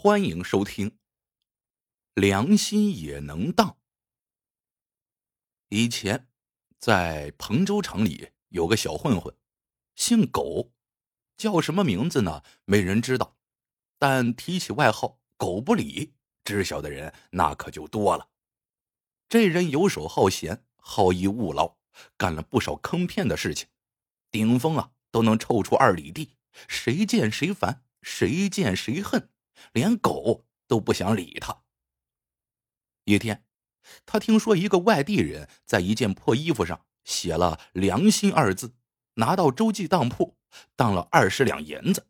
欢迎收听。良心也能当。以前，在彭州城里有个小混混，姓狗，叫什么名字呢？没人知道。但提起外号“狗不理”，知晓的人那可就多了。这人游手好闲，好逸恶劳，干了不少坑骗的事情，顶风啊都能臭出二里地，谁见谁烦，谁见谁恨。连狗都不想理他。一天，他听说一个外地人在一件破衣服上写了“良心”二字，拿到周记当铺当了二十两银子。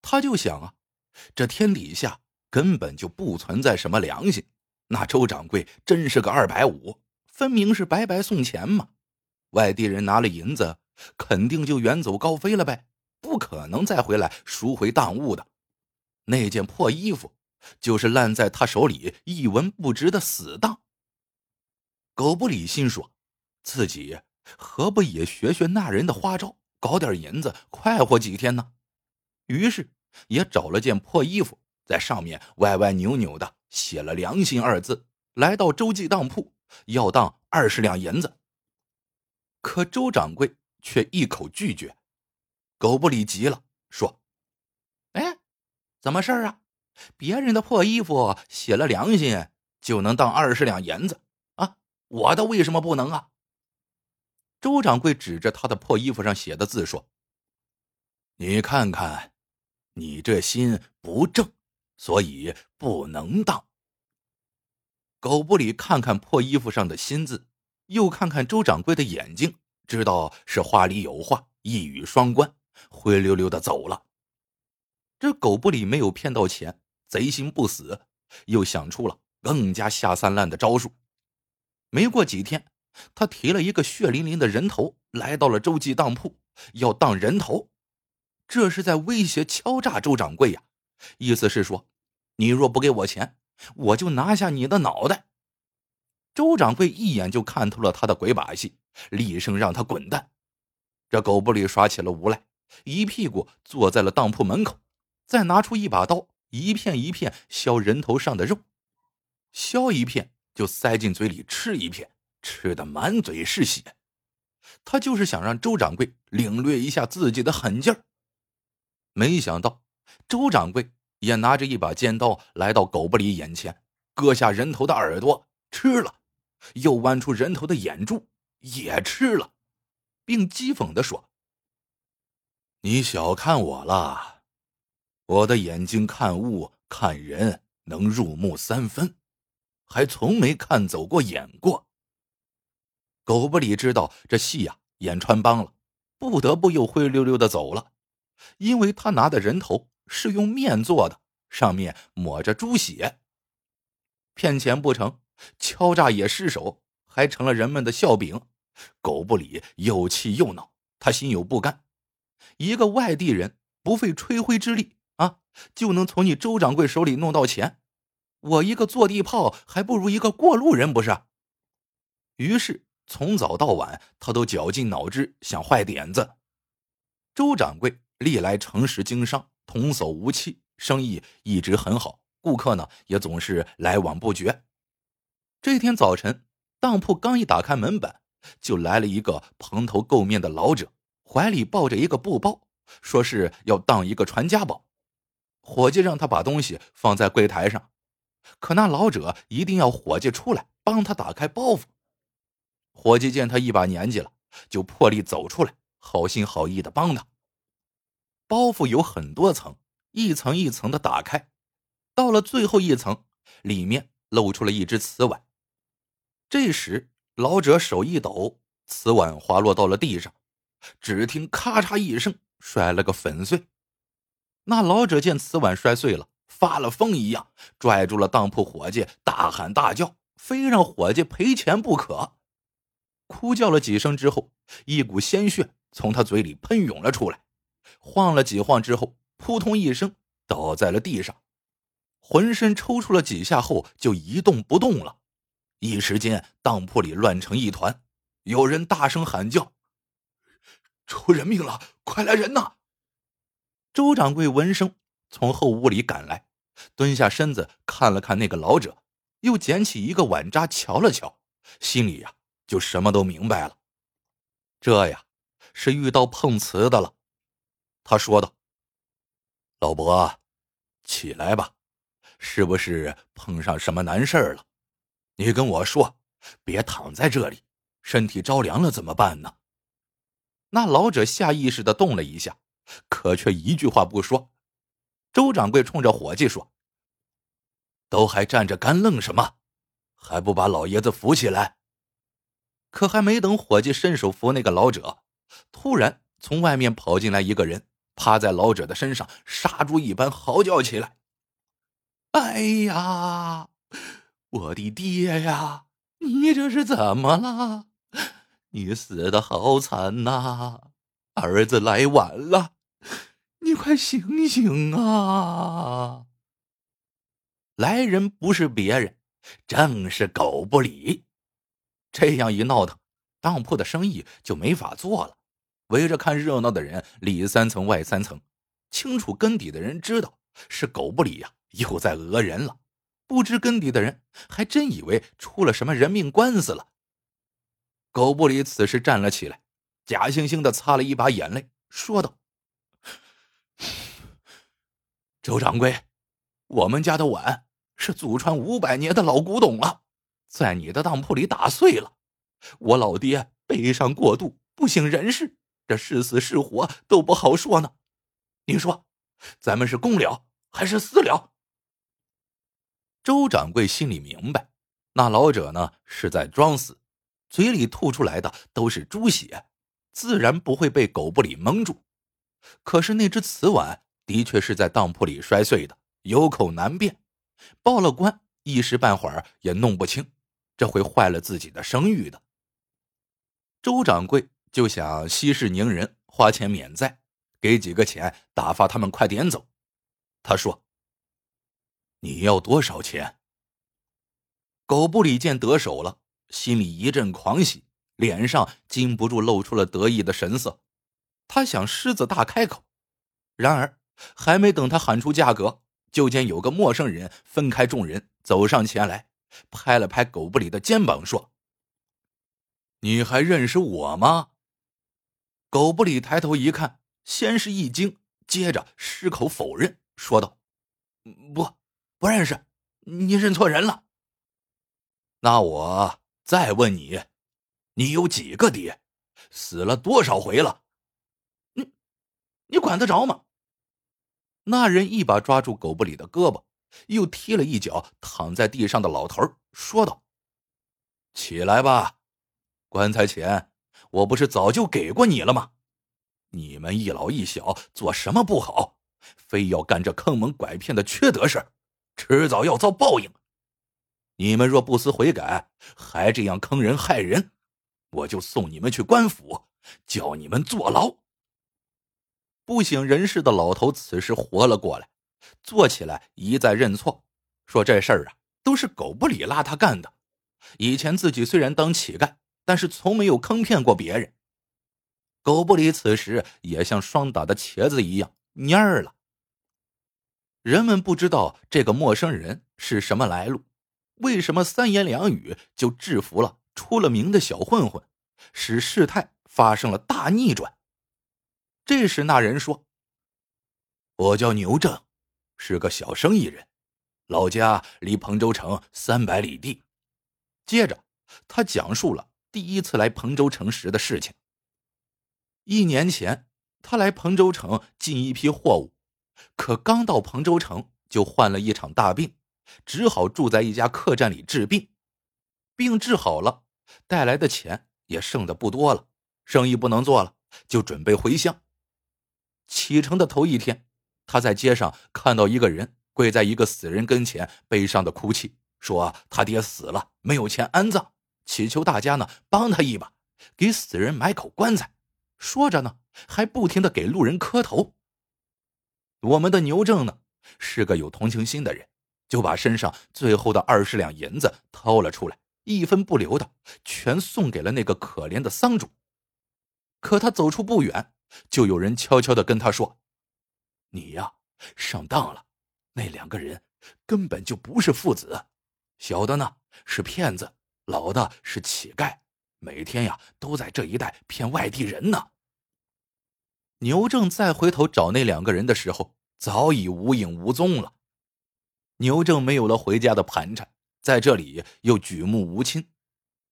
他就想啊，这天底下根本就不存在什么良心，那周掌柜真是个二百五，分明是白白送钱嘛。外地人拿了银子，肯定就远走高飞了呗，不可能再回来赎回当物的。那件破衣服，就是烂在他手里一文不值的死当。狗不理心说，自己何不也学学那人的花招，搞点银子，快活几天呢？于是也找了件破衣服，在上面歪歪扭扭的写了“良心”二字，来到周记当铺要当二十两银子。可周掌柜却一口拒绝。狗不理急了，说。怎么事儿啊？别人的破衣服写了良心就能当二十两银子啊，我的为什么不能啊？周掌柜指着他的破衣服上写的字说：“你看看，你这心不正，所以不能当。”狗不理看看破衣服上的新字，又看看周掌柜的眼睛，知道是话里有话，一语双关，灰溜溜的走了。这狗不理没有骗到钱，贼心不死，又想出了更加下三滥的招数。没过几天，他提了一个血淋淋的人头来到了周记当铺，要当人头，这是在威胁敲诈周掌柜呀！意思是说，你若不给我钱，我就拿下你的脑袋。周掌柜一眼就看透了他的鬼把戏，厉声让他滚蛋。这狗不理耍起了无赖，一屁股坐在了当铺门口。再拿出一把刀，一片一片削人头上的肉，削一片就塞进嘴里吃一片，吃的满嘴是血。他就是想让周掌柜领略一下自己的狠劲儿。没想到周掌柜也拿着一把尖刀来到狗不理眼前，割下人头的耳朵吃了，又剜出人头的眼珠也吃了，并讥讽的说：“你小看我了。”我的眼睛看物看人能入木三分，还从没看走过眼过。狗不理知道这戏呀演穿帮了，不得不又灰溜溜的走了，因为他拿的人头是用面做的，上面抹着猪血。骗钱不成，敲诈也失手，还成了人们的笑柄。狗不理又气又恼，他心有不甘，一个外地人不费吹灰之力。就能从你周掌柜手里弄到钱，我一个坐地炮还不如一个过路人，不是？于是从早到晚，他都绞尽脑汁想坏点子。周掌柜历来诚实经商，童叟无欺，生意一直很好，顾客呢也总是来往不绝。这天早晨，当铺刚一打开门板，就来了一个蓬头垢面的老者，怀里抱着一个布包，说是要当一个传家宝。伙计让他把东西放在柜台上，可那老者一定要伙计出来帮他打开包袱。伙计见他一把年纪了，就破例走出来，好心好意的帮他。包袱有很多层，一层一层的打开，到了最后一层，里面露出了一只瓷碗。这时老者手一抖，瓷碗滑落到了地上，只听咔嚓一声，摔了个粉碎。那老者见瓷碗摔碎了，发了疯一样，拽住了当铺伙计，大喊大叫，非让伙计赔钱不可。哭叫了几声之后，一股鲜血从他嘴里喷涌了出来，晃了几晃之后，扑通一声倒在了地上，浑身抽搐了几下后就一动不动了。一时间，当铺里乱成一团，有人大声喊叫：“出人命了！快来人呐！”周掌柜闻声从后屋里赶来，蹲下身子看了看那个老者，又捡起一个碗渣瞧了瞧，心里呀就什么都明白了。这呀是遇到碰瓷的了。他说道：“老伯，起来吧，是不是碰上什么难事了？你跟我说，别躺在这里，身体着凉了怎么办呢？”那老者下意识的动了一下，可却一句话不说。周掌柜冲着伙计说：“都还站着干愣什么？还不把老爷子扶起来？”可还没等伙计伸手扶那个老者，突然从外面跑进来一个人，趴在老者的身上，杀猪一般嚎叫起来：“哎呀，我的爹呀，你这是怎么了？你死的好惨呐！儿子来晚了。”你快醒醒啊！来人不是别人，正是狗不理。这样一闹腾，当铺的生意就没法做了。围着看热闹的人里三层外三层，清楚根底的人知道是狗不理呀，又在讹人了。不知根底的人还真以为出了什么人命官司了。狗不理此时站了起来，假惺惺的擦了一把眼泪，说道。周掌柜，我们家的碗是祖传五百年的老古董了，在你的当铺里打碎了。我老爹悲伤过度，不省人事，这是死是活都不好说呢。你说，咱们是公了还是私了？周掌柜心里明白，那老者呢是在装死，嘴里吐出来的都是猪血，自然不会被狗不理蒙住。可是那只瓷碗。的确是在当铺里摔碎的，有口难辩，报了官一时半会儿也弄不清，这会坏了自己的声誉的。周掌柜就想息事宁人，花钱免债，给几个钱打发他们快点走。他说：“你要多少钱？”狗不理见得手了，心里一阵狂喜，脸上禁不住露出了得意的神色。他想狮子大开口，然而。还没等他喊出价格，就见有个陌生人分开众人走上前来，拍了拍狗不理的肩膀，说：“你还认识我吗？”狗不理抬头一看，先是一惊，接着失口否认，说道：“不，不认识，你认错人了。”那我再问你，你有几个爹？死了多少回了？你，你管得着吗？那人一把抓住狗不理的胳膊，又踢了一脚躺在地上的老头，说道：“起来吧，棺材钱我不是早就给过你了吗？你们一老一小做什么不好，非要干这坑蒙拐骗的缺德事迟早要遭报应。你们若不思悔改，还这样坑人害人，我就送你们去官府，叫你们坐牢。”不省人事的老头此时活了过来，坐起来一再认错，说这事儿啊都是狗不理拉他干的。以前自己虽然当乞丐，但是从没有坑骗过别人。狗不理此时也像霜打的茄子一样蔫儿了。人们不知道这个陌生人是什么来路，为什么三言两语就制服了出了名的小混混，使事态发生了大逆转。这时，那人说：“我叫牛正，是个小生意人，老家离彭州城三百里地。”接着，他讲述了第一次来彭州城时的事情。一年前，他来彭州城进一批货物，可刚到彭州城就患了一场大病，只好住在一家客栈里治病。病治好了，带来的钱也剩的不多了，生意不能做了，就准备回乡。启程的头一天，他在街上看到一个人跪在一个死人跟前，悲伤的哭泣，说他爹死了，没有钱安葬，祈求大家呢帮他一把，给死人买口棺材。说着呢，还不停的给路人磕头。我们的牛正呢，是个有同情心的人，就把身上最后的二十两银子掏了出来，一分不留的全送给了那个可怜的丧主。可他走出不远。就有人悄悄的跟他说：“你呀，上当了，那两个人根本就不是父子，小的呢是骗子，老的是乞丐，每天呀都在这一带骗外地人呢。牛正再回头找那两个人的时候，早已无影无踪了。牛正没有了回家的盘缠，在这里又举目无亲。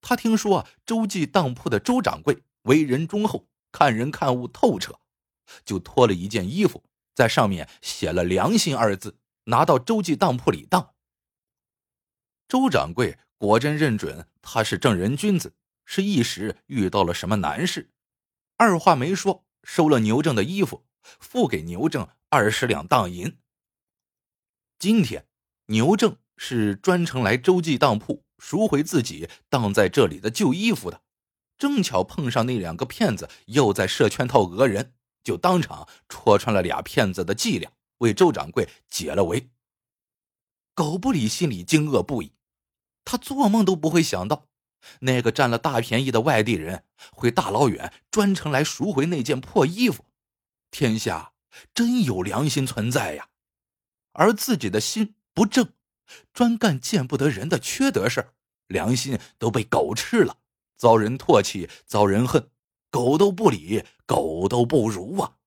他听说，周记当铺的周掌柜为人忠厚，看人看物透彻，就脱了一件衣服，在上面写了“良心”二字，拿到周记当铺里当。周掌柜果真认准他是正人君子，是一时遇到了什么难事，二话没说。收了牛正的衣服，付给牛正二十两当银。今天牛正是专程来周记当铺赎回自己当在这里的旧衣服的，正巧碰上那两个骗子又在设圈套讹人，就当场戳穿了俩骗子的伎俩，为周掌柜解了围。狗不理心里惊愕不已，他做梦都不会想到。那个占了大便宜的外地人会大老远专程来赎回那件破衣服，天下真有良心存在呀！而自己的心不正，专干见不得人的缺德事，良心都被狗吃了，遭人唾弃，遭人恨，狗都不理，狗都不如啊！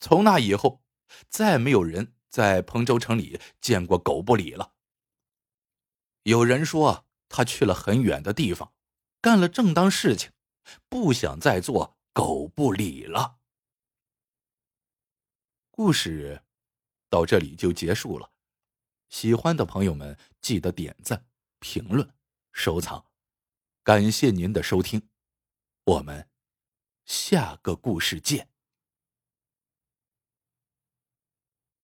从那以后，再没有人在彭州城里见过狗不理了。有人说。他去了很远的地方，干了正当事情，不想再做狗不理了。故事到这里就结束了，喜欢的朋友们记得点赞、评论、收藏，感谢您的收听，我们下个故事见。